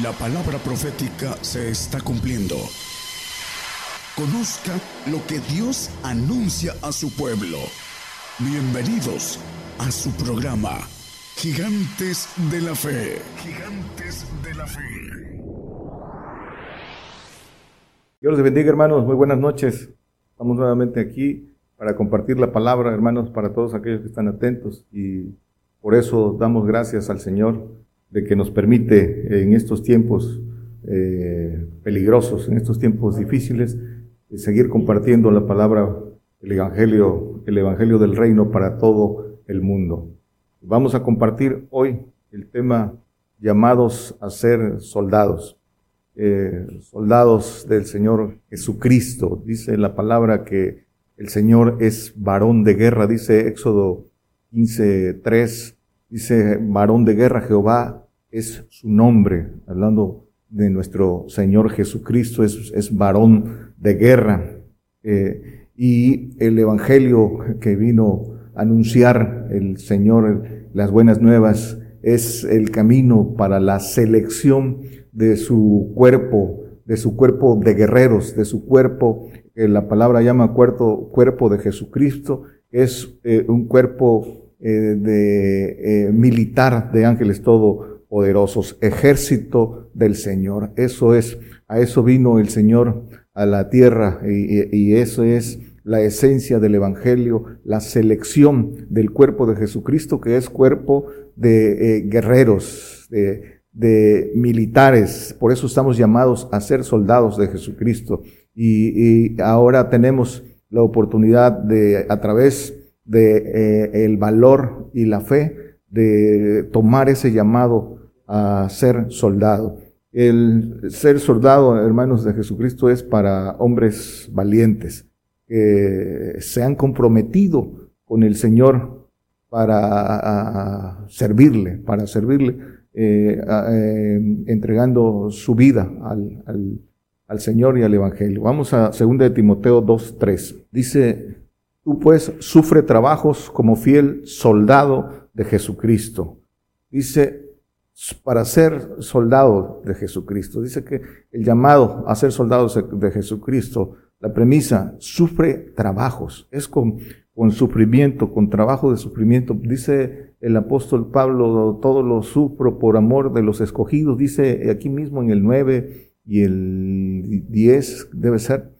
La palabra profética se está cumpliendo. Conozca lo que Dios anuncia a su pueblo. Bienvenidos a su programa, Gigantes de la Fe. Gigantes de la Fe. Dios les bendiga, hermanos. Muy buenas noches. Estamos nuevamente aquí para compartir la palabra, hermanos, para todos aquellos que están atentos. Y por eso damos gracias al Señor de que nos permite en estos tiempos eh, peligrosos, en estos tiempos difíciles, seguir compartiendo la palabra, el evangelio, el evangelio del reino para todo el mundo. Vamos a compartir hoy el tema llamados a ser soldados, eh, soldados del Señor Jesucristo. Dice la palabra que el Señor es varón de guerra, dice Éxodo 15.3, dice varón de guerra Jehová es su nombre, hablando de nuestro Señor Jesucristo, es, es varón de guerra. Eh, y el Evangelio que vino a anunciar el Señor, las buenas nuevas, es el camino para la selección de su cuerpo, de su cuerpo de guerreros, de su cuerpo, que la palabra llama cuerpo, cuerpo de Jesucristo, es eh, un cuerpo eh, de militar de ángeles todopoderosos, ejército del Señor. Eso es, a eso vino el Señor a la tierra y, eso es la esencia del Evangelio, la selección del cuerpo de Jesucristo, que es cuerpo de eh, guerreros, de, de, militares. Por eso estamos llamados a ser soldados de Jesucristo. Y, y ahora tenemos la oportunidad de, a través de eh, el valor y la fe, de tomar ese llamado a ser soldado. El ser soldado, hermanos de Jesucristo, es para hombres valientes que se han comprometido con el Señor para servirle, para servirle, eh, eh, entregando su vida al, al, Señor y al Evangelio. Vamos a 2 de Timoteo 2.3. Dice, tú pues sufre trabajos como fiel soldado de Jesucristo. Dice, para ser soldado de Jesucristo. Dice que el llamado a ser soldado de Jesucristo, la premisa, sufre trabajos, es con, con sufrimiento, con trabajo de sufrimiento. Dice el apóstol Pablo, todo lo sufro por amor de los escogidos. Dice aquí mismo en el 9 y el 10 debe ser.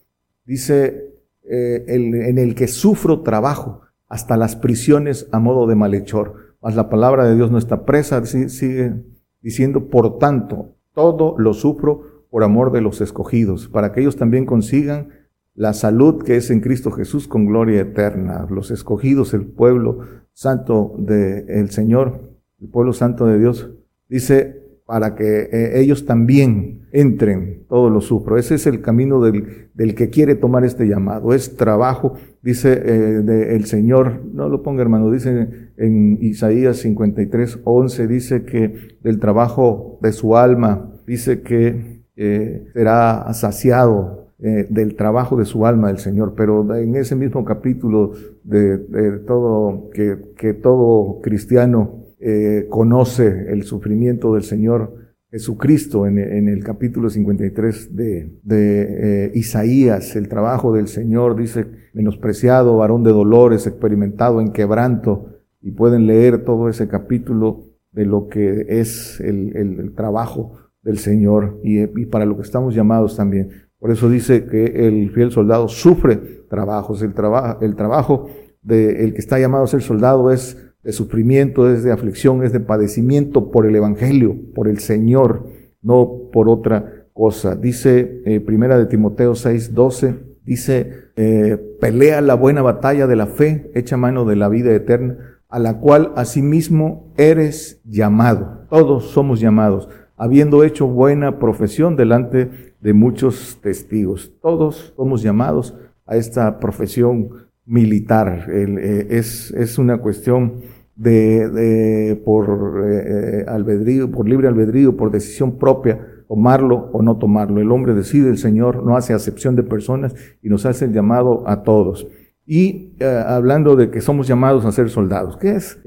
Dice eh, en el que sufro trabajo hasta las prisiones a modo de malhechor mas la palabra de Dios no está presa, sigue diciendo, por tanto, todo lo sufro por amor de los escogidos, para que ellos también consigan la salud que es en Cristo Jesús con gloria eterna. Los escogidos, el pueblo santo del Señor, el pueblo santo de Dios, dice, para que eh, ellos también entren, todo lo sufro. Ese es el camino del, del que quiere tomar este llamado. Es trabajo, dice eh, el Señor, no lo ponga hermano, dice en Isaías 53, 11, dice que del trabajo de su alma, dice que eh, será saciado del trabajo de su alma el Señor, pero en ese mismo capítulo de, de todo, que, que todo cristiano eh, conoce el sufrimiento del Señor Jesucristo en, el capítulo 53 de, de eh, Isaías, el trabajo del Señor, dice, menospreciado, varón de dolores, experimentado en quebranto, y pueden leer todo ese capítulo de lo que es el, trabajo del Señor y, para lo que estamos llamados también. Por eso dice que el fiel soldado sufre trabajos. El, trabajo el trabajo del que está llamado a ser soldado es de sufrimiento, es de aflicción, es de padecimiento por el Evangelio, por el Señor, no por otra cosa. Dice eh, Primera de Timoteo 6, 12, dice, eh, pelea la buena batalla de la fe, echa mano de la vida eterna, a la cual asimismo eres llamado. Todos somos llamados, habiendo hecho buena profesión delante de muchos testigos. Todos somos llamados a esta profesión militar. Eh, es, es, una cuestión de, por eh, albedrío, por libre albedrío, por decisión propia, tomarlo o no tomarlo. El hombre decide, el Señor no hace acepción de personas y nos hace el llamado a todos. Y eh, hablando de que somos llamados a ser soldados, ¿qué es?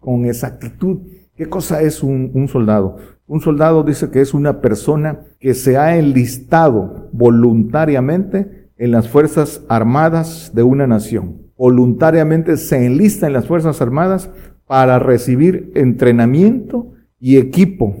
con exactitud ¿Qué cosa es un soldado? Un soldado dice que es una persona que se ha enlistado voluntariamente en las Fuerzas Armadas de una nación. Voluntariamente se enlista en las Fuerzas Armadas para recibir entrenamiento y equipo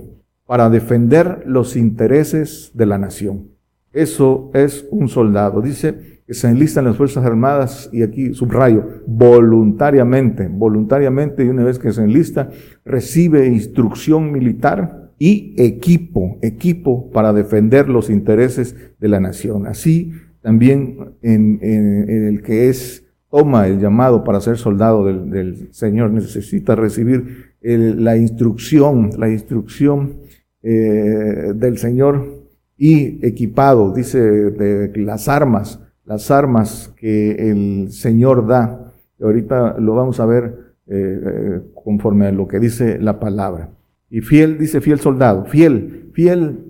para defender los intereses de la nación. Eso es un soldado. Dice que se enlistan las Fuerzas Armadas y aquí subrayo, voluntariamente, voluntariamente y una vez que se enlista, recibe instrucción militar y equipo, equipo para defender los intereses de la nación. Así también en, el que es toma el llamado para ser soldado del, Señor necesita recibir la instrucción, la instrucción eh, del Señor y equipado, dice, de las armas, las armas que el Señor da. Ahorita lo vamos a ver eh, eh, conforme a lo que dice la palabra. Y fiel, dice fiel soldado, fiel, fiel,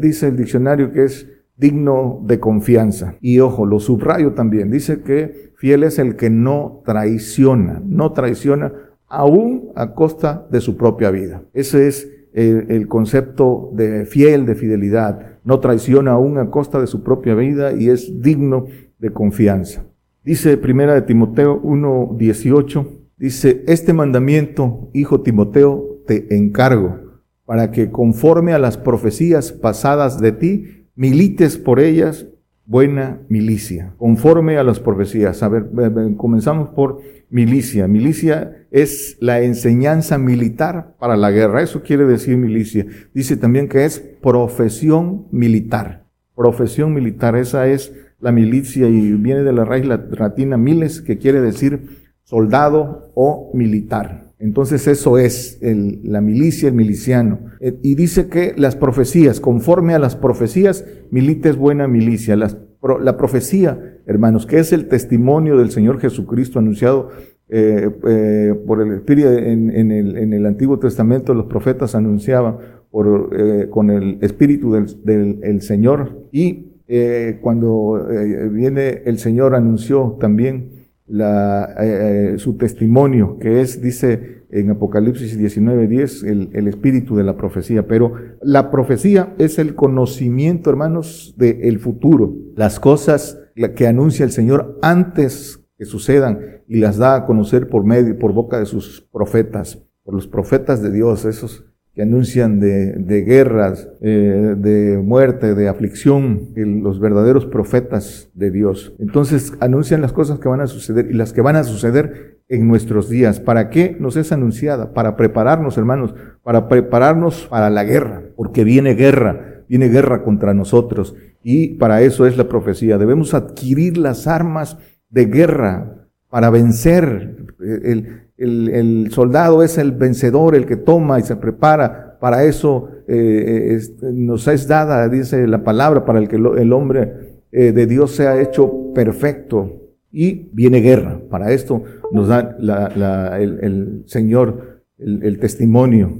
dice el diccionario que es digno de confianza. Y ojo, lo subrayo también, dice que fiel es el que no traiciona, no traiciona aún a costa de su propia vida. Ese es el, concepto de fiel, de fidelidad. No traiciona aún a costa de su propia vida y es digno de confianza. Dice primera de Timoteo 1:18, dice, "Este mandamiento, hijo Timoteo, te encargo para que conforme a las profecías pasadas de ti, milites por ellas buena milicia, conforme a las profecías. A ver, comenzamos por milicia. Milicia es la enseñanza militar para la guerra. Eso quiere decir milicia. Dice también que es profesión militar. Profesión militar. Esa es la milicia y viene de la raíz latina miles, que quiere decir soldado o militar. Entonces eso es la milicia, el miliciano. Eh, y dice que las profecías, conforme a las profecías, milita es buena milicia. la profecía, hermanos, que es el testimonio del Señor Jesucristo anunciado eh, eh, por el Espíritu en, el, Antiguo Testamento, los profetas anunciaban por, con el Espíritu del, Señor. Y cuando viene el Señor anunció también la, eh, eh, su testimonio, que es, dice en Apocalipsis 19:10, el, el espíritu de la profecía. Pero la profecía es el conocimiento, hermanos, del futuro, las cosas que anuncia el Señor antes que sucedan y las da a conocer por medio, por boca de sus profetas, por los profetas de Dios, esos anuncian de, de guerras, eh, de muerte, de aflicción, los verdaderos profetas de Dios. Entonces anuncian las cosas que van a suceder y las que van a suceder en nuestros días. ¿Para qué nos es anunciada? Para prepararnos, hermanos, para prepararnos para la guerra, porque viene guerra, viene guerra contra nosotros. Y para eso es la profecía. Debemos adquirir las armas de guerra para vencer. El, el, soldado es el vencedor, el que toma y se prepara. Para eso eh, nos es dada, dice la palabra, para el que el hombre eh, de Dios sea hecho perfecto. Y viene guerra. Para esto nos da el, Señor el, testimonio.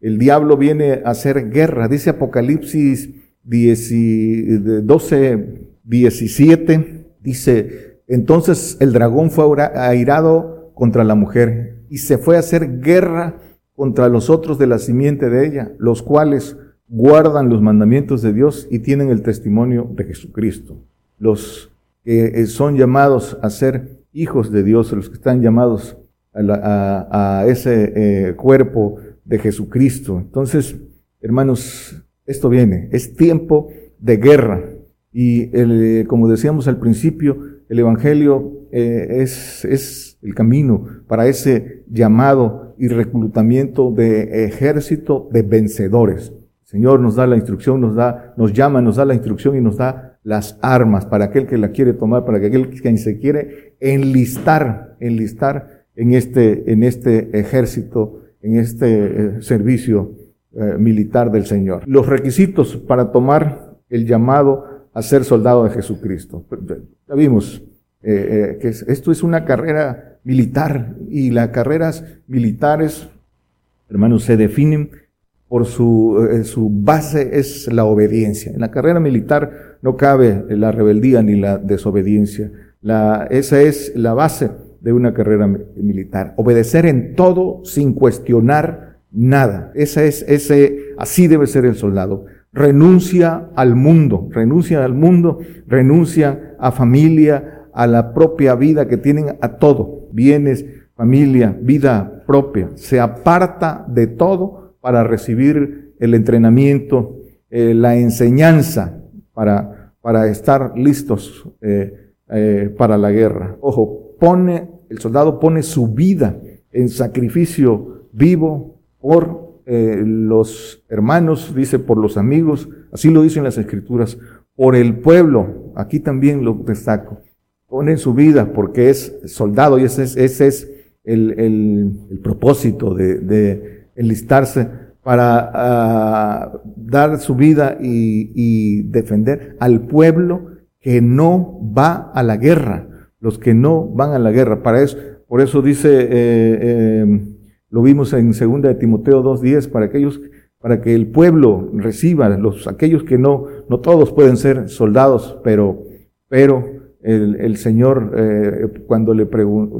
El diablo viene a hacer guerra. Dice Apocalipsis 12, 17. Dice, entonces el dragón fue airado contra la mujer y se fue a hacer guerra contra los otros de la simiente de ella, los cuales guardan los mandamientos de Dios y tienen el testimonio de Jesucristo. Los que eh, son llamados a ser hijos de Dios, los que están llamados a, ese eh, cuerpo de Jesucristo. Entonces, hermanos, esto viene, es tiempo de guerra. Y el, como decíamos al principio, el Evangelio eh, es, es el camino para ese llamado y reclutamiento de ejército de vencedores. El Señor nos da la instrucción, nos da, nos llama, nos da la instrucción y nos da las armas para aquel que la quiere tomar, para aquel que se quiere enlistar, enlistar en este, en este ejército, en este eh, servicio eh, militar del Señor. Los requisitos para tomar el llamado a ser soldado de Jesucristo. Ya vimos, eh, que esto es una carrera militar y las carreras militares, hermanos, se definen por su, eh, su base es la obediencia. En la carrera militar no cabe la rebeldía ni la desobediencia. La, esa es la base de una carrera militar. Obedecer en todo sin cuestionar nada. Ese es, ese, así debe ser el soldado. Renuncia al mundo, renuncia al mundo, renuncia a familia, a la propia vida que tienen, a todo, bienes, familia, vida propia. Se aparta de todo para recibir el entrenamiento, eh, la enseñanza para, para estar listos eh, eh, para la guerra. Ojo, pone, el soldado pone su vida en sacrificio vivo por los hermanos, dice por los amigos, así lo dicen las escrituras, por el pueblo, aquí también lo destaco, pone su vida porque es soldado y ese es, ese es el, el, propósito de, de enlistarse para ah, dar su vida y, defender al pueblo que no va a la guerra, los que no van a la guerra. Para eso, por eso dice, eh, em, lo vimos en segunda de Timoteo 2.10, para aquellos, para que el pueblo reciba, los, aquellos que no, no todos pueden ser soldados, pero, pero el, el Señor, eh, cuando le,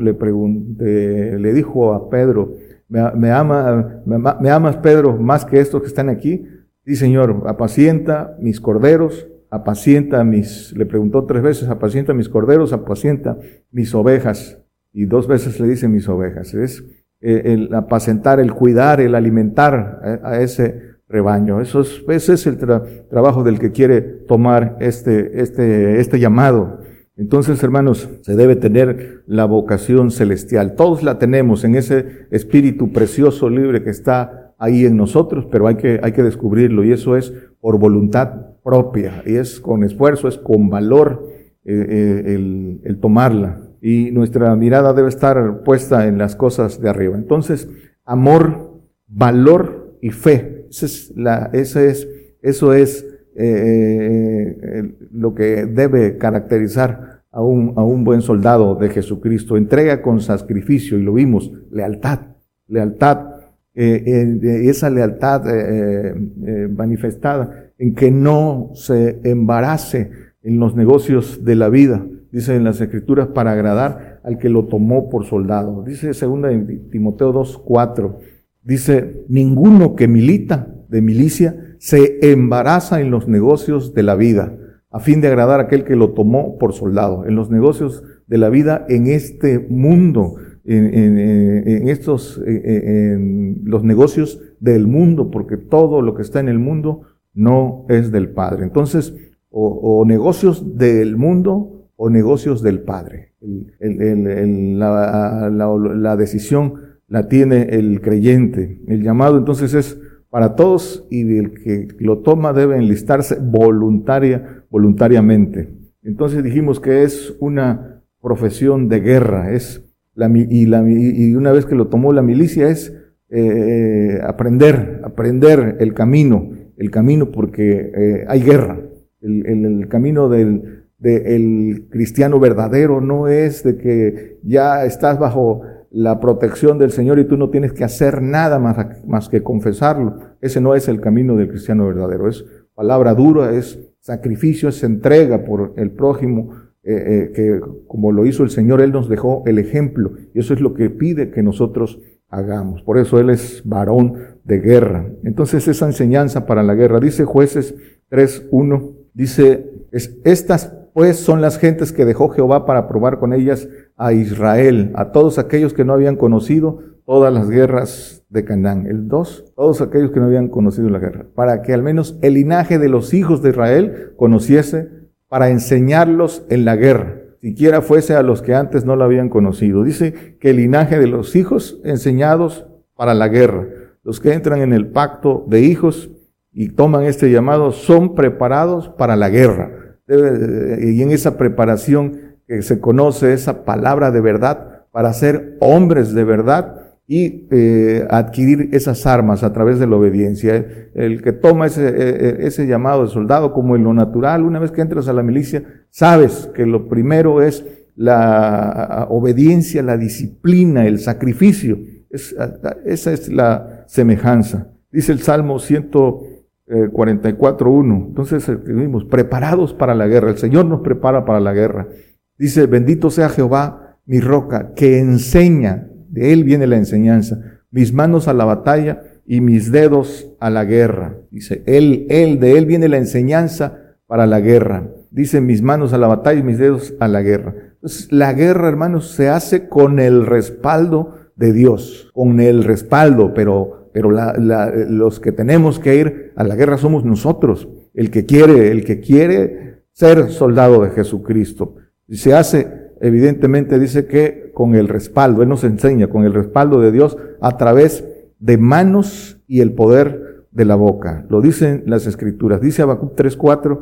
le, pregunté, le dijo a Pedro, me, ama, me, amas, Pedro, más que estos que están aquí. Sí, Señor, apacienta mis corderos, apacienta mis, le preguntó tres veces, apacienta mis corderos, apacienta mis ovejas. Y dos veces le dice mis ovejas. Es eh, el apacentar, el cuidar, el alimentar a, ese rebaño. Eso es, ese es el trabajo del que quiere tomar este, este, este llamado. Entonces, hermanos, se debe tener la vocación celestial. Todos la tenemos en ese espíritu precioso, libre que está ahí en nosotros, pero hay que, hay que descubrirlo y eso es por voluntad propia y es con esfuerzo, es con valor eh, eh, el, el tomarla. Y nuestra mirada debe estar puesta en las cosas de arriba. Entonces, amor, valor y fe. Esa es la, ese es, eso es eh, lo que debe caracterizar a un, a un buen soldado de Jesucristo. Entrega con sacrificio, y lo vimos, lealtad, lealtad, eh, eh, esa lealtad manifestada en que no se embarace en los negocios de la vida, dice en las escrituras, para agradar al que lo tomó por soldado. Dice segunda Timoteo 2, 4, dice, ninguno que milita de milicia se embaraza en los negocios de la vida, a fin de agradar a aquel que lo tomó por soldado, en los negocios de la vida en este mundo, en, estos, en los negocios del mundo, porque todo lo que está en el mundo no es del Padre. Entonces, o, negocios del mundo o negocios del Padre. la, la decisión la tiene el creyente. El llamado entonces es para todos y el que lo toma debe enlistarse voluntaria, voluntariamente. Entonces dijimos que es una profesión de guerra, es la, y, la, y una vez que lo tomó la milicia es eh, aprender, aprender el camino, el camino porque eh, hay guerra. El, el, camino del, del cristiano verdadero no es de que ya estás bajo la protección del Señor y tú no tienes que hacer nada más, más que confesarlo. Ese no es el camino del cristiano verdadero. Es palabra dura, es sacrificio, es entrega por el prójimo, eh, eh, que como lo hizo el Señor, Él nos dejó el ejemplo. Y eso es lo que pide que nosotros hagamos. Por eso Él es varón de guerra. Entonces esa enseñanza para la guerra, dice jueces 3.1, dice, es, estas pues son las gentes que dejó Jehová para probar con ellas a Israel, a todos aquellos que no habían conocido todas las guerras de Canaán. El 2, todos aquellos que no habían conocido la guerra, para que al menos el linaje de los hijos de Israel conociese, para enseñarlos en la guerra, siquiera fuese a los que antes no la habían conocido. Dice que el linaje de los hijos enseñados para la guerra, los que entran en el pacto de hijos y toman este llamado, son preparados para la guerra y en esa preparación que se conoce esa palabra de verdad para ser hombres de verdad y eh, adquirir esas armas a través de la obediencia. El que toma ese, e, e, ese llamado de soldado como en lo natural, una vez que entras a la milicia, sabes que lo primero es la obediencia, la disciplina, el sacrificio. esa es la semejanza. Dice el Salmo 100. 44.1. Entonces escribimos, preparados para la guerra. El Señor nos prepara para la guerra. Dice, bendito sea Jehová, mi roca, que enseña, de Él viene la enseñanza, mis manos a la batalla y mis dedos a la guerra. Dice, él, él, de él viene la enseñanza para la guerra. Dice, mis manos a la batalla y mis dedos a la guerra. Entonces, la guerra, hermanos, se hace con el respaldo de Dios, con el respaldo, pero, pero los que tenemos que ir a la guerra somos nosotros, el que quiere, el que quiere ser soldado de Jesucristo. Y se hace, evidentemente, dice que con el respaldo, Él nos enseña, con el respaldo de Dios a través de manos y el poder de la boca. Lo dicen las escrituras. Dice Habacuc 3.4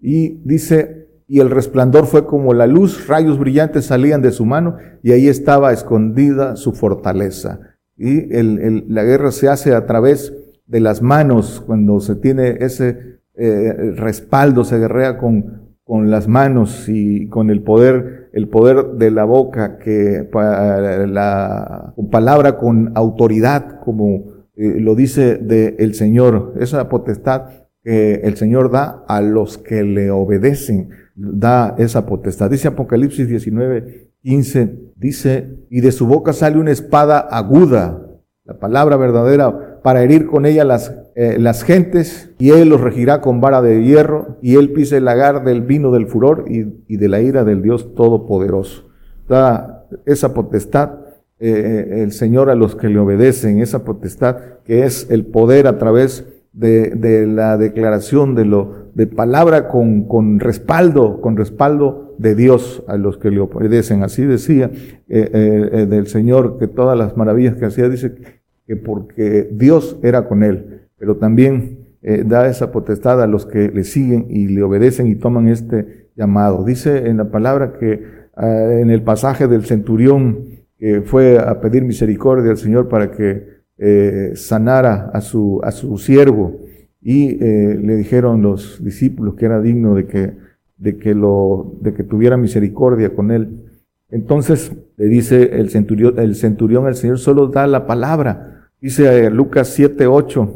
y dice, y el resplandor fue como la luz, rayos brillantes salían de su mano y ahí estaba escondida su fortaleza. Y la guerra se hace a través de las manos, cuando se tiene ese eh, respaldo, se guerrea con, con las manos y con el poder, el poder de la boca, que la palabra con autoridad, como eh, lo dice de el Señor, esa potestad que el Señor da a los que le obedecen da esa potestad. Dice Apocalipsis 19, 15, dice, y de su boca sale una espada aguda, la palabra verdadera, para herir con ella las, eh, las gentes, y él los regirá con vara de hierro, y él pise el lagar del vino del furor y, y de la ira del Dios Todopoderoso. Da esa potestad eh, eh, el Señor a los que le obedecen, esa potestad que es el poder a través de, de la declaración de lo de palabra con, con, respaldo, con respaldo de Dios a los que le obedecen. Así decía eh, eh, eh, del Señor que todas las maravillas que hacía, dice que porque Dios era con él, pero también da esa potestad a los que le siguen y le obedecen y toman este llamado. Dice en la palabra que en el pasaje del centurión que fue a pedir misericordia al Señor para que sanara a su, a su siervo, y le dijeron los discípulos que era digno de que, de que, lo, de que tuviera misericordia con él. Entonces le dice el centurión, el centurión al Señor solo da la palabra. Dice eh, Lucas 7, 8,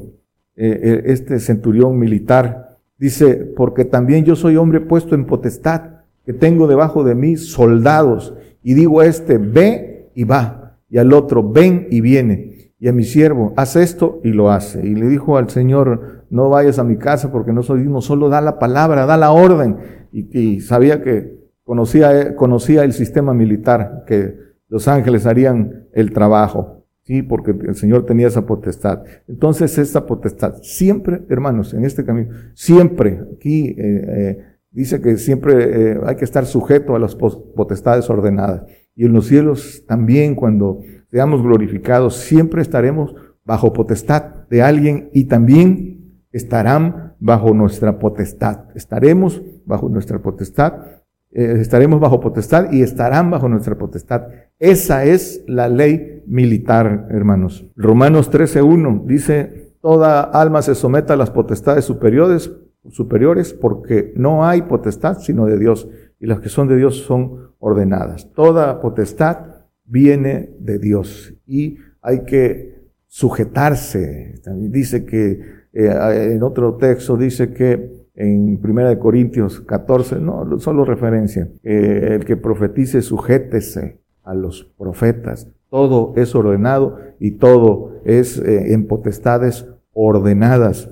eh, este centurión militar, dice, porque también yo soy hombre puesto en potestad, que tengo debajo de mí soldados, y digo a este, ve y va, y al otro, ven y viene, y a mi siervo, haz esto y lo hace. Y le dijo al Señor, no vayas a mi casa porque no soy digno, solo da la palabra, da la orden. Y, sabía que conocía, conocía el sistema militar, que los ángeles harían el trabajo, ¿sí? Porque el Señor tenía esa potestad. Entonces, esta potestad, siempre, hermanos, en este camino, siempre, aquí eh, eh, dice que siempre eh, hay que estar sujeto a las potestades ordenadas. Y en los cielos también, cuando seamos glorificados, siempre estaremos bajo potestad de alguien y también estarán bajo nuestra potestad. Estaremos bajo nuestra potestad, eh, estaremos bajo potestad y estarán bajo nuestra potestad. Esa es la ley militar, hermanos. Romanos 13.1 dice, toda alma se someta a las potestades superiores, superiores porque no hay potestad sino de Dios y las que son de Dios son ordenadas. Toda potestad viene de Dios y hay que sujetarse. También dice que eh, en otro texto dice que en 1 Corintios 14, no, solo referencia, el que profetice sujétese a los profetas. Todo es ordenado y todo es eh, en potestades ordenadas.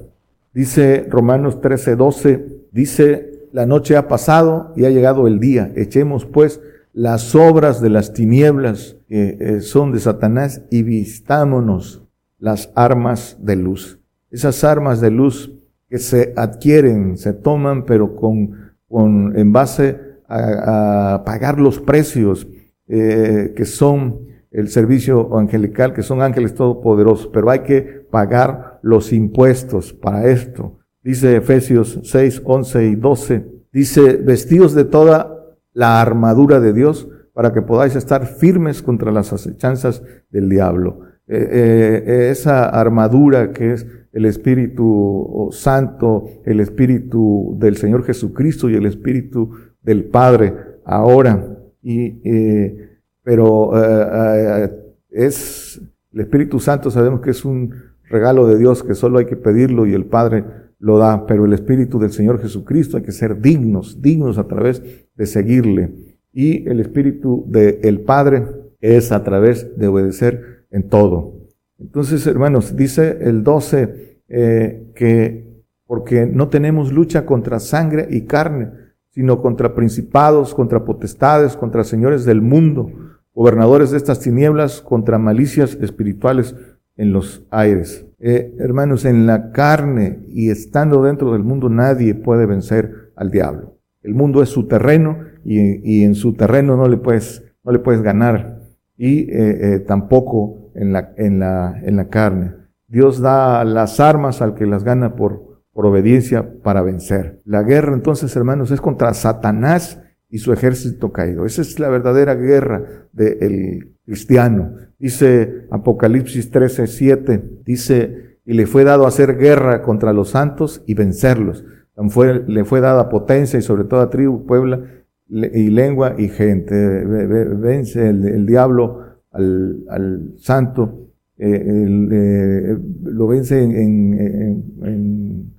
Dice Romanos 13, 12, dice, la noche ha pasado y ha llegado el día. Echemos pues las obras de las tinieblas que eh, son de Satanás y vistámonos las armas de luz esas armas de luz que se adquieren, se toman, pero con, con en base a, pagar los precios eh, que son el servicio angelical, que son ángeles todopoderosos, pero hay que pagar los impuestos para esto. Dice Efesios 6, 11 y 12, dice, vestidos de toda la armadura de Dios para que podáis estar firmes contra las acechanzas del diablo. Eh, eh, esa armadura que es el Espíritu Santo, el Espíritu del Señor Jesucristo y el Espíritu del Padre ahora. Y, eh, pero eh, eh, es el Espíritu Santo, sabemos que es un regalo de Dios que solo hay que pedirlo y el Padre lo da, pero el Espíritu del Señor Jesucristo hay que ser dignos, dignos a través de seguirle. Y el Espíritu del Padre es a través de obedecer en todo. Entonces, hermanos, dice el 12 eh, que porque no tenemos lucha contra sangre y carne, sino contra principados, contra potestades, contra señores del mundo, gobernadores de estas tinieblas, contra malicias espirituales en los aires. Eh, hermanos, en la carne y estando dentro del mundo nadie puede vencer al diablo. El mundo es su terreno y, en su terreno no le puedes, no le puedes ganar y eh, tampoco en la, en, la, en la carne. Dios da las armas al que las gana por, obediencia para vencer. La guerra entonces, hermanos, es contra Satanás y su ejército caído. Esa es la verdadera guerra del cristiano. Dice Apocalipsis 13, 7, dice, y le fue dado hacer guerra contra los santos y vencerlos. Fue, le fue dada potencia y sobre toda tribu, puebla y lengua y gente. Vence el, diablo al, santo, eh, eh, lo vence en,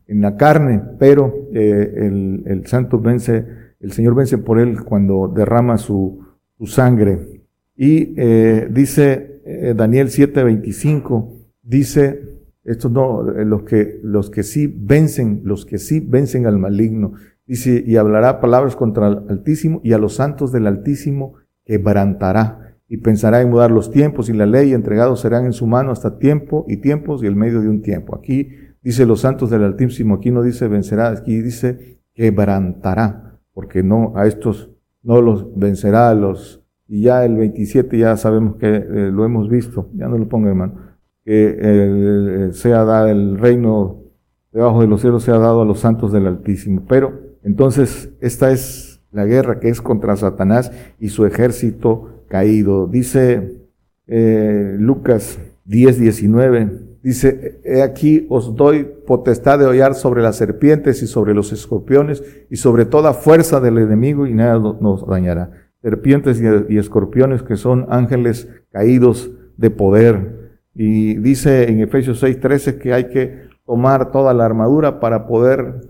la carne, pero eh, el, el santo vence el Señor vence por él cuando derrama su, sangre. Y eh, dice eh, Daniel 7:25, dice, estos no, eh, los que, los que sí vencen, los que sí vencen al maligno, dice, y hablará palabras contra el Altísimo y a los santos del Altísimo quebrantará y pensará en mudar los tiempos y la ley entregados serán en su mano hasta tiempo y tiempos y el medio de un tiempo. Aquí dice los santos del Altísimo, aquí no dice vencerá, aquí dice quebrantará porque no, a estos no los vencerá, los, y ya el 27 ya sabemos que eh, lo hemos visto, ya no lo ponga hermano, que sea dado el reino debajo de los cielos sea dado a los santos del Altísimo. Pero entonces esta es la guerra que es contra Satanás y su ejército caído. Dice eh, Lucas 10, 19, Dice, he aquí os doy potestad de hollar sobre las serpientes y sobre los escorpiones y sobre toda fuerza del enemigo y nada nos dañará. Serpientes y, escorpiones que son ángeles caídos de poder. Y dice en Efesios 6:13 que hay que tomar toda la armadura para poder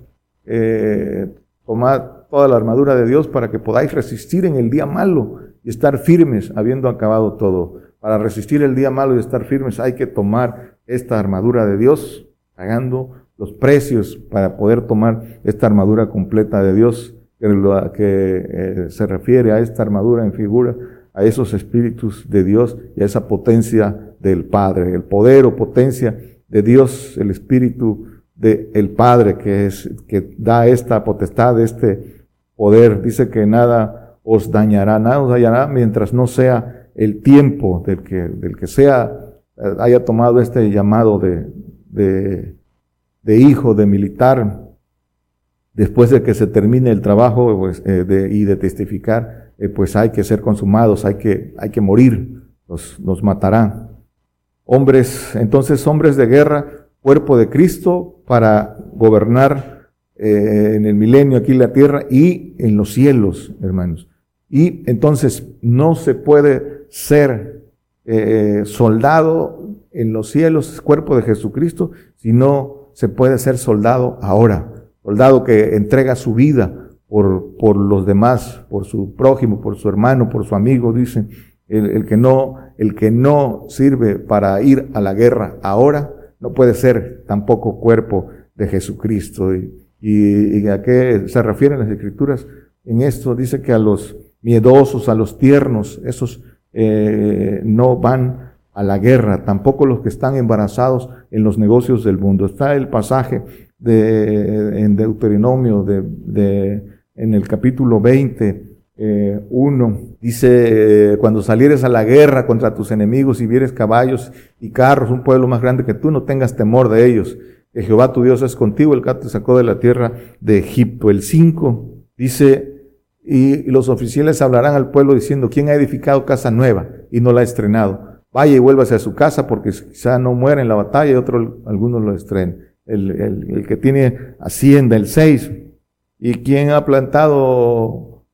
eh, tomar toda la armadura de Dios para que podáis resistir en el día malo y estar firmes habiendo acabado todo. Para resistir el día malo y estar firmes hay que tomar esta armadura de Dios, pagando los precios para poder tomar esta armadura completa de Dios, que, eh, se refiere a esta armadura en figura, a esos espíritus de Dios y a esa potencia del Padre, el poder o potencia de Dios, el espíritu del Padre que es que da esta potestad, este poder. Dice que nada os dañará, nada os dañará mientras no sea el tiempo del que, del que sea haya tomado este llamado de, de, hijo, de militar, después de que se termine el trabajo pues, eh, de, y de testificar, eh, pues hay que ser consumados, hay que, hay que morir, nos, nos matará. Hombres, entonces hombres de guerra, cuerpo de Cristo para gobernar eh, en el milenio aquí en la tierra y en los cielos, hermanos. Y entonces no se puede ser eh, soldado en los cielos, cuerpo de Jesucristo, sino se puede ser soldado ahora, soldado que entrega su vida por, por los demás, por su prójimo, por su hermano, por su amigo, dicen, el, que no, el que no sirve para ir a la guerra ahora, no puede ser tampoco cuerpo de Jesucristo. Y, y, a qué se refieren las escrituras en esto? Dice que a los miedosos, a los tiernos, esos eh, no van a la guerra, tampoco los que están embarazados en los negocios del mundo. Está el pasaje de, en Deuteronomio de, de, en el capítulo 20, eh, uno, dice, eh, cuando salieres a la guerra contra tus enemigos y vieres caballos y carros, un pueblo más grande que tú, no tengas temor de ellos, que Jehová tu Dios es contigo, el que te sacó de la tierra de Egipto. El 5 dice, y los oficiales hablarán al pueblo diciendo, ¿quién ha edificado casa nueva y no la ha estrenado? Vaya y vuélvase a su casa porque quizá no muera en la batalla y otro, algunos lo estrenen. El, el, que tiene hacienda, el 6, y quien ha plantado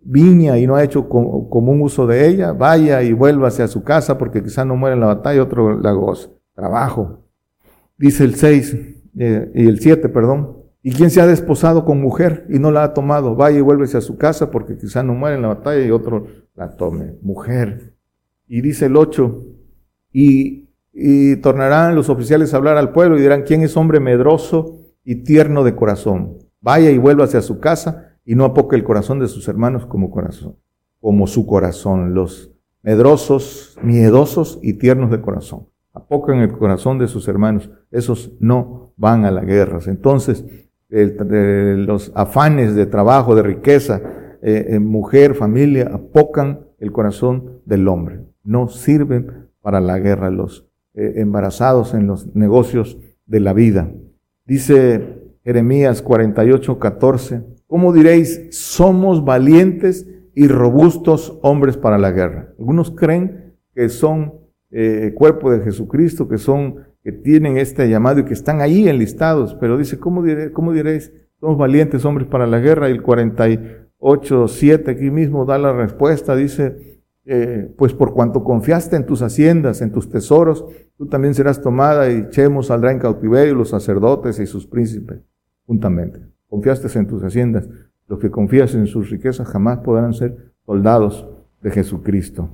viña y no ha hecho común uso de ella, vaya y vuélvase a su casa porque quizá no muera en la batalla y otro la goza. Trabajo. Dice el 6 eh, y el 7, perdón. ¿Y quién se ha desposado con mujer y no la ha tomado? Vaya y vuélvese a su casa porque quizá no muere en la batalla y otro la tome. Mujer. Y dice el 8, y y tornarán los oficiales a hablar al pueblo y dirán, ¿quién es hombre medroso y tierno de corazón? Vaya y vuelva hacia su casa y no apoque el corazón de sus hermanos como corazón, como su corazón. Los medrosos, miedosos y tiernos de corazón. Apocan el corazón de sus hermanos. Esos no van a la guerra. Entonces, los afanes de trabajo, de riqueza, eh, mujer, familia, apocan el corazón del hombre. No sirven para la guerra los eh, embarazados en los negocios de la vida. Dice Jeremías 48, 14, ¿cómo diréis, somos valientes y robustos hombres para la guerra? Algunos creen que son eh, cuerpo de Jesucristo, que son, que tienen este llamado y que están ahí enlistados, pero dice, ¿cómo, diré, cómo diréis, somos valientes hombres para la guerra? Y el 48, 7 aquí mismo da la respuesta, dice, eh, pues por cuanto confiaste en tus haciendas, en tus tesoros, tú también serás tomada y Chemo saldrá en cautiverio, los sacerdotes y sus príncipes, juntamente. Confiaste en tus haciendas. Los que confías en sus riquezas jamás podrán ser soldados de Jesucristo.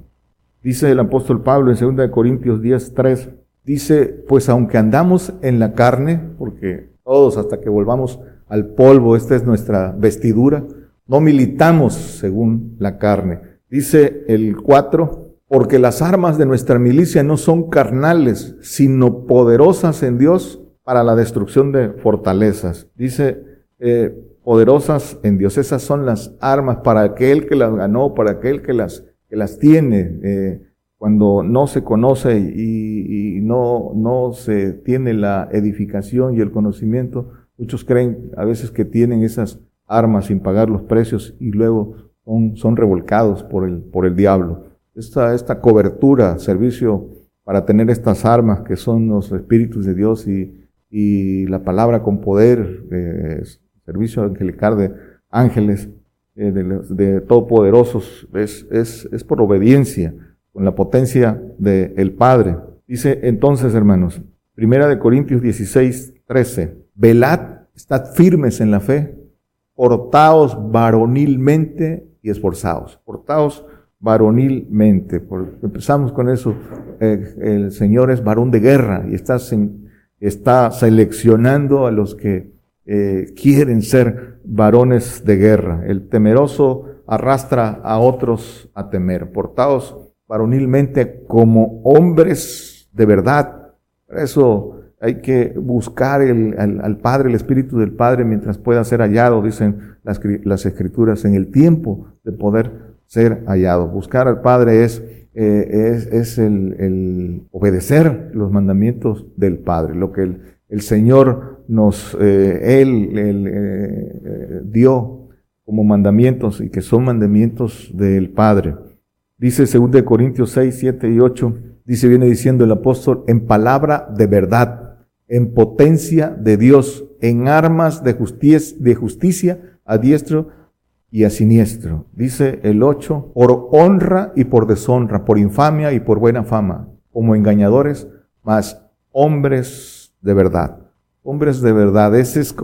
Dice el apóstol Pablo en 2 Corintios 10, 3, dice, pues aunque andamos en la carne, porque todos hasta que volvamos al polvo, esta es nuestra vestidura, no militamos según la carne Dice el 4, porque las armas de nuestra milicia no son carnales, sino poderosas en Dios para la destrucción de fortalezas. Dice, eh, poderosas en Dios. Esas son las armas para aquel que las ganó, para aquel que las, que las tiene. Eh, cuando no se conoce y, no, no se tiene la edificación y el conocimiento, muchos creen a veces que tienen esas armas sin pagar los precios y luego son, revolcados por el, por el diablo. Esta, esta cobertura, servicio para tener estas armas que son los espíritus de Dios y, y la palabra con poder, eh, servicio angelical de ángeles, eh, de, de, todopoderosos, es, es, es por obediencia, con la potencia del Padre. Dice entonces, hermanos, Primera de Corintios 16, 13, velad, estad firmes en la fe, portaos varonilmente y esforzados, portaos varonilmente. empezamos con eso. Eh, el Señor es varón de guerra y está, está seleccionando a los que eh, quieren ser varones de guerra. El temeroso arrastra a otros a temer. Portaos varonilmente como hombres de verdad. Por eso hay que buscar el, al, Padre, el Espíritu del Padre, mientras pueda ser hallado, dicen las, las Escrituras, en el tiempo de poder ser hallado. Buscar al Padre es, eh, es, es el, el, obedecer los mandamientos del Padre, lo que el, el Señor nos, eh, Él, eh, dio como mandamientos y que son mandamientos del Padre. Dice 2 Corintios 6, 7 y 8, dice, viene diciendo el apóstol, en palabra de verdad en potencia de Dios, en armas de justicia, de justicia a diestro y a siniestro. Dice el 8, por honra y por deshonra, por infamia y por buena fama, como engañadores, mas hombres de verdad. Hombres de verdad, ese es eh,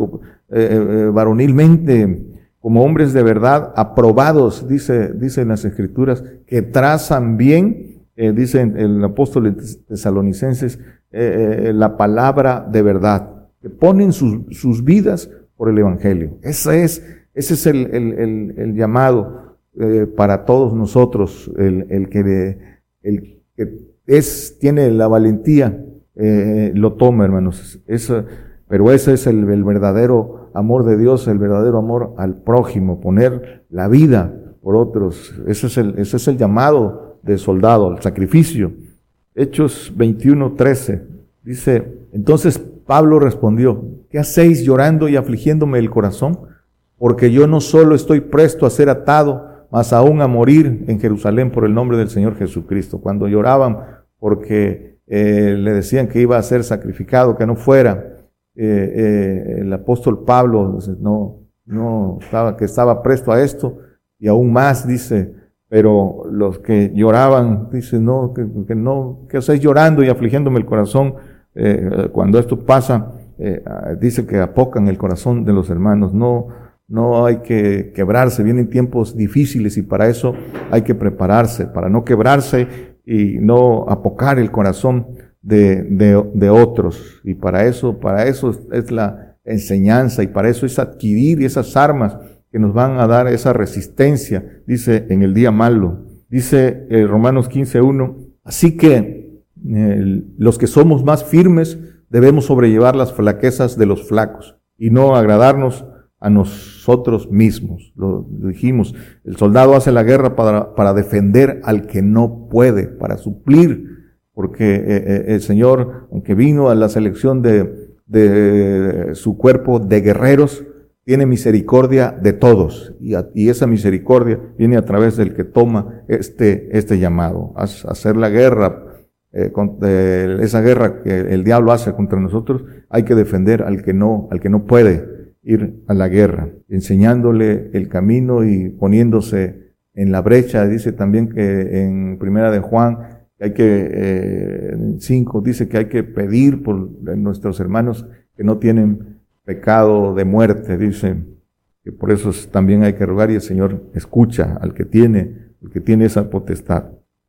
eh, varonilmente, como hombres de verdad, aprobados, dice, dice en las escrituras, que trazan bien, eh, dice el apóstol tesalonicenses, eh, eh, la palabra de verdad, que ponen sus, sus, vidas por el Evangelio. Ese es, ese es el, el, el, llamado eh, para todos nosotros, el, el, que, el que es, tiene la valentía, lo toma, hermanos. pero ese es el verdadero amor de Dios, el verdadero amor al prójimo, poner la vida por otros. Ese es el, ese es el llamado de soldado, el sacrificio. Hechos 21, 13. Dice, entonces Pablo respondió, ¿qué hacéis llorando y afligiéndome el corazón? Porque yo no solo estoy presto a ser atado, mas aún a morir en Jerusalén por el nombre del Señor Jesucristo. Cuando lloraban porque eh, le decían que iba a ser sacrificado, que no fuera, eh, eh, el apóstol Pablo no, no estaba, que estaba presto a esto, y aún más dice, pero los que lloraban, dicen, no, que, no, que hacéis llorando y afligiéndome el corazón? Eh, cuando esto pasa, dice que apocan el corazón de los hermanos. No, no hay que quebrarse, vienen tiempos difíciles y para eso hay que prepararse, para no quebrarse y no apocar el corazón de, de, de, otros. Y para eso, para eso es la enseñanza y para eso es adquirir esas armas que nos van a dar esa resistencia, dice en el día malo. Dice eh, Romanos 15.1, así que los que somos más firmes debemos sobrellevar las flaquezas de los flacos y no agradarnos a nosotros mismos. Lo, dijimos, el soldado hace la guerra para, para, defender al que no puede, para suplir, porque eh, eh, el Señor, aunque vino a la selección de, su cuerpo de guerreros, tiene misericordia de todos y, esa misericordia viene a través del que toma este, este llamado, a, hacer la guerra, eh, esa guerra que el diablo hace contra nosotros, hay que defender al que no, al que no puede ir a la guerra, enseñándole el camino y poniéndose en la brecha. Dice también que en Primera de Juan hay que, eh, en 5 dice que hay que pedir por nuestros hermanos que no tienen pecado de muerte, dice que por eso también hay que rogar y el Señor escucha al que tiene, el que tiene esa potestad.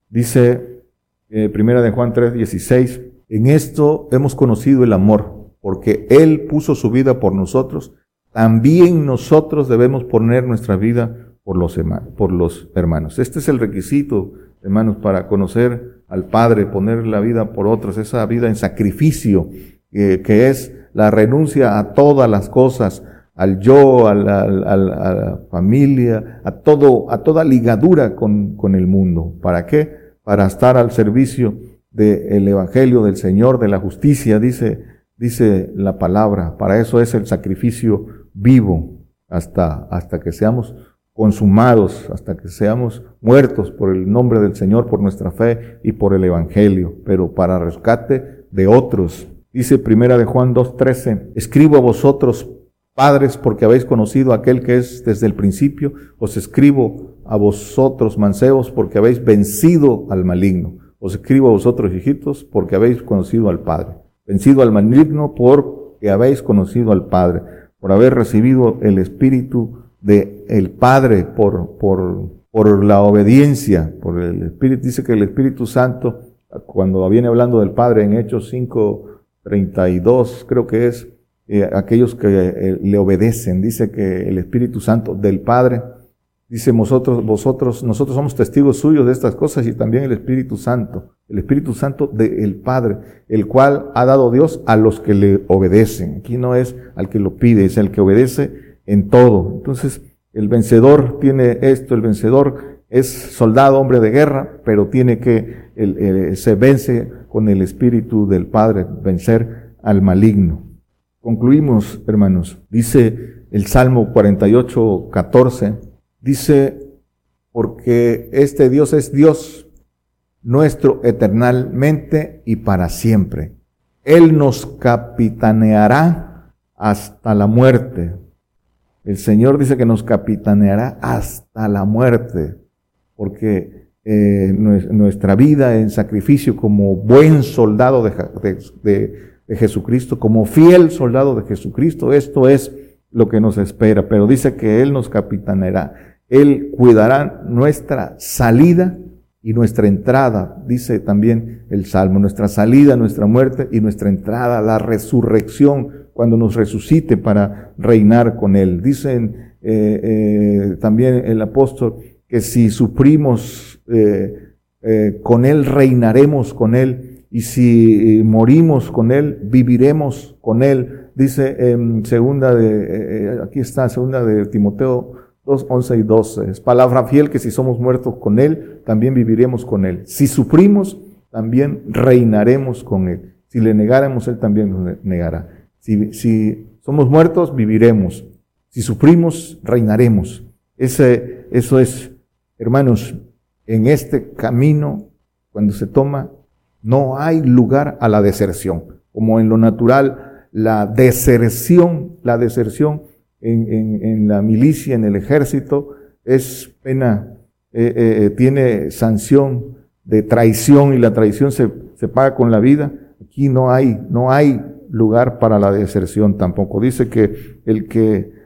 Dice eh, Primera de Juan 3, 16, en esto hemos conocido el amor, porque Él puso su vida por nosotros también nosotros debemos poner nuestra vida por los hermanos. Este es el requisito, hermanos, para conocer al Padre, poner la vida por otros, esa vida en sacrificio, eh, que es la renuncia a todas las cosas, al yo, a la, familia, a todo, a toda ligadura con, con, el mundo. ¿Para qué? Para estar al servicio del Evangelio del Señor, de la justicia, dice, dice la palabra. Para eso es el sacrificio vivo hasta, hasta que seamos consumados, hasta que seamos muertos por el nombre del Señor, por nuestra fe y por el Evangelio, pero para rescate de otros. Dice primera de Juan 2.13, escribo a vosotros, padres, porque habéis conocido a aquel que es desde el principio, os escribo a vosotros, mancebos, porque habéis vencido al maligno. Os escribo a vosotros, hijitos, porque habéis conocido al Padre. Vencido al maligno porque habéis conocido al Padre por haber recibido el Espíritu de el Padre, por, por, por la obediencia, por el Espíritu. Dice que el Espíritu Santo, cuando viene hablando del Padre en Hechos 5, 32, creo que es, eh, aquellos que eh, le obedecen, dice que el Espíritu Santo del Padre Dice vosotros, vosotros, nosotros somos testigos suyos de estas cosas y también el Espíritu Santo, el Espíritu Santo del Padre, el cual ha dado Dios a los que le obedecen. Aquí no es al que lo pide, es el que obedece en todo. Entonces, el vencedor tiene esto, el vencedor es soldado, hombre de guerra, pero tiene que, se vence con el Espíritu del Padre, vencer al maligno. Concluimos, hermanos. Dice el Salmo 48, 14. Dice, porque este Dios es Dios nuestro eternalmente y para siempre. Él nos capitaneará hasta la muerte. El Señor dice que nos capitaneará hasta la muerte, porque eh, nuestra vida en sacrificio como buen soldado de, de Jesucristo, como fiel soldado de Jesucristo, esto es lo que nos espera, pero dice que Él nos capitaneará. Él cuidará nuestra salida y nuestra entrada, dice también el Salmo, nuestra salida, nuestra muerte y nuestra entrada, la resurrección, cuando nos resucite para reinar con Él. Dicen eh, eh, también el apóstol que si sufrimos eh, con Él, reinaremos con Él, y si morimos con Él, viviremos con Él. Dice en segunda de, aquí está, segunda de Timoteo 2, 11 y 12. Es palabra fiel que si somos muertos con Él, también viviremos con Él. Si sufrimos, también reinaremos con Él. Si le negáramos, Él también nos negará. Si, somos muertos, viviremos. Si sufrimos, reinaremos. Eso es, hermanos, en este camino, cuando se toma, no hay lugar a la deserción. Como en lo natural, la deserción, la deserción en, la milicia, en el ejército, es pena, eh, eh, eh, tiene sanción de traición y la traición se, se, paga con la vida. Aquí no hay, no hay lugar para la deserción tampoco. Dice que el que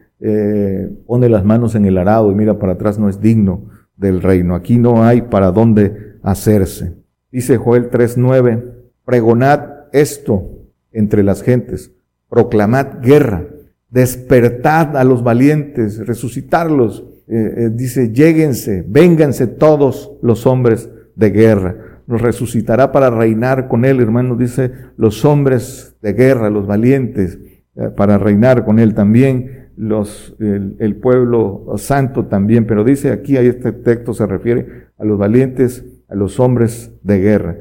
pone las manos en el arado y mira para atrás no es digno del reino. Aquí no hay para dónde hacerse. Dice Joel 3.9, pregonad esto entre las gentes, proclamad guerra, despertad a los valientes, resucitarlos. Eh, eh, dice, lléguense, vénganse todos los hombres de guerra. Nos resucitará para reinar con él, hermano, dice, los hombres de guerra, los valientes, eh, para reinar con él también, los, el, el, pueblo santo también, pero dice aquí, ahí este texto se refiere a los valientes, a los hombres de guerra.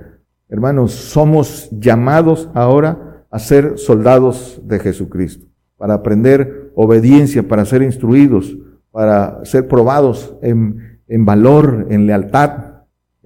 Hermanos, somos llamados ahora a ser soldados de Jesucristo, para aprender obediencia, para ser instruidos, para ser probados en, en valor, en lealtad,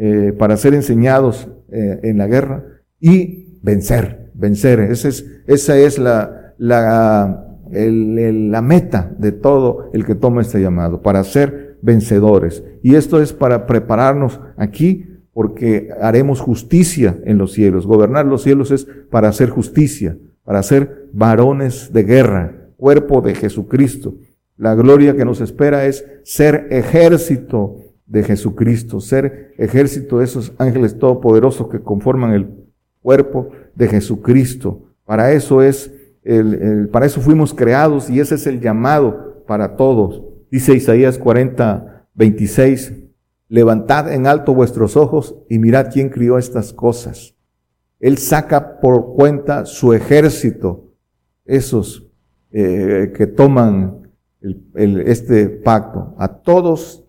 eh, para ser enseñados eh, en la guerra y vencer, vencer. Esa es, esa es la, la, la meta de todo el que toma este llamado, para ser vencedores. Y esto es para prepararnos aquí porque haremos justicia en los cielos. Gobernar los cielos es para hacer justicia, para ser varones de guerra, cuerpo de Jesucristo. La gloria que nos espera es ser ejército de Jesucristo, ser ejército de esos ángeles todopoderosos que conforman el cuerpo de Jesucristo. Para eso es, el, para eso fuimos creados y ese es el llamado para todos. Dice Isaías 40, 26, Levantad en alto vuestros ojos y mirad quién crió estas cosas. Él saca por cuenta su ejército, esos eh, que toman el, este pacto. A todos,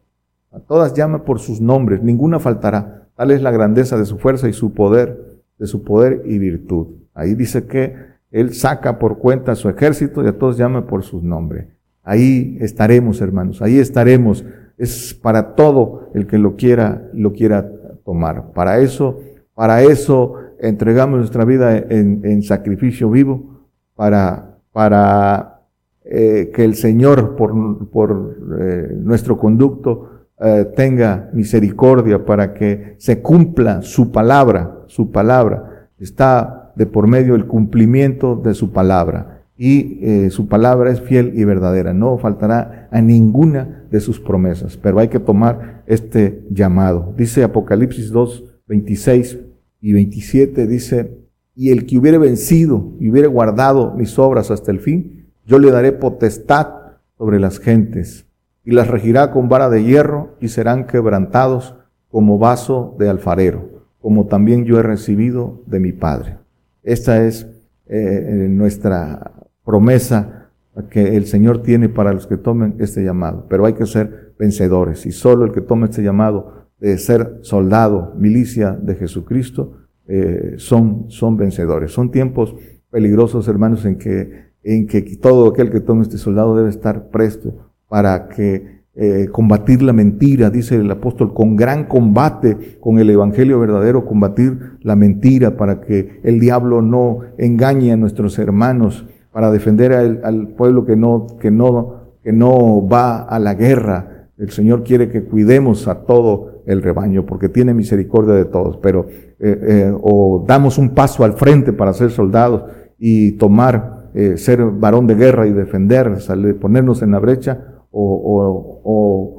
a todas llama por sus nombres, ninguna faltará. Tal es la grandeza de su fuerza y su poder, de su poder y virtud. Ahí dice que Él saca por cuenta su ejército y a todos llama por sus nombres. Ahí estaremos, hermanos, ahí estaremos es para todo el que lo quiera, lo quiera tomar. Para eso, para eso entregamos nuestra vida en, sacrificio vivo, para, para eh, que el Señor, por, por eh, nuestro conducto, eh, tenga misericordia, para que se cumpla su palabra, su palabra. Está de por medio el cumplimiento de su palabra y eh, su palabra es fiel y verdadera. No faltará a ninguna de sus promesas, pero hay que tomar este llamado. Dice Apocalipsis 2, 26 y 27, dice, y el que hubiere vencido y hubiere guardado mis obras hasta el fin, yo le daré potestad sobre las gentes y las regirá con vara de hierro y serán quebrantados como vaso de alfarero, como también yo he recibido de mi Padre. Esta es eh, nuestra promesa que el Señor tiene para los que tomen este llamado. Pero hay que ser vencedores y solo el que tome este llamado de ser soldado, milicia de Jesucristo, eh, son, son vencedores. Son tiempos peligrosos, hermanos, en que, en que todo aquel que tome este soldado debe estar presto para que eh, combatir la mentira, dice el apóstol, con gran combate, con el evangelio verdadero, combatir la mentira para que el diablo no engañe a nuestros hermanos para defender al, pueblo que no, que, no, que no va a la guerra. El Señor quiere que cuidemos a todo el rebaño porque tiene misericordia de todos, pero eh, eh, o damos un paso al frente para ser soldados y tomar, eh, ser varón de guerra y defender, ponernos en la brecha, o, o,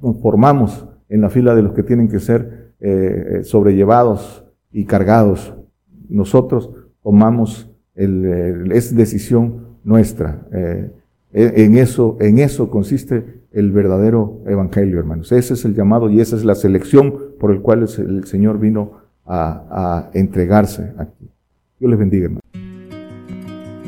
nos formamos en la fila de los que tienen que ser sobrellevados y cargados. Nosotros tomamos, el, es decisión nuestra. Eh, en, eso, en eso consiste el verdadero evangelio, hermanos. Ese es el llamado y esa es la selección por el cual el Señor vino a, a entregarse aquí. Dios les bendiga, hermanos.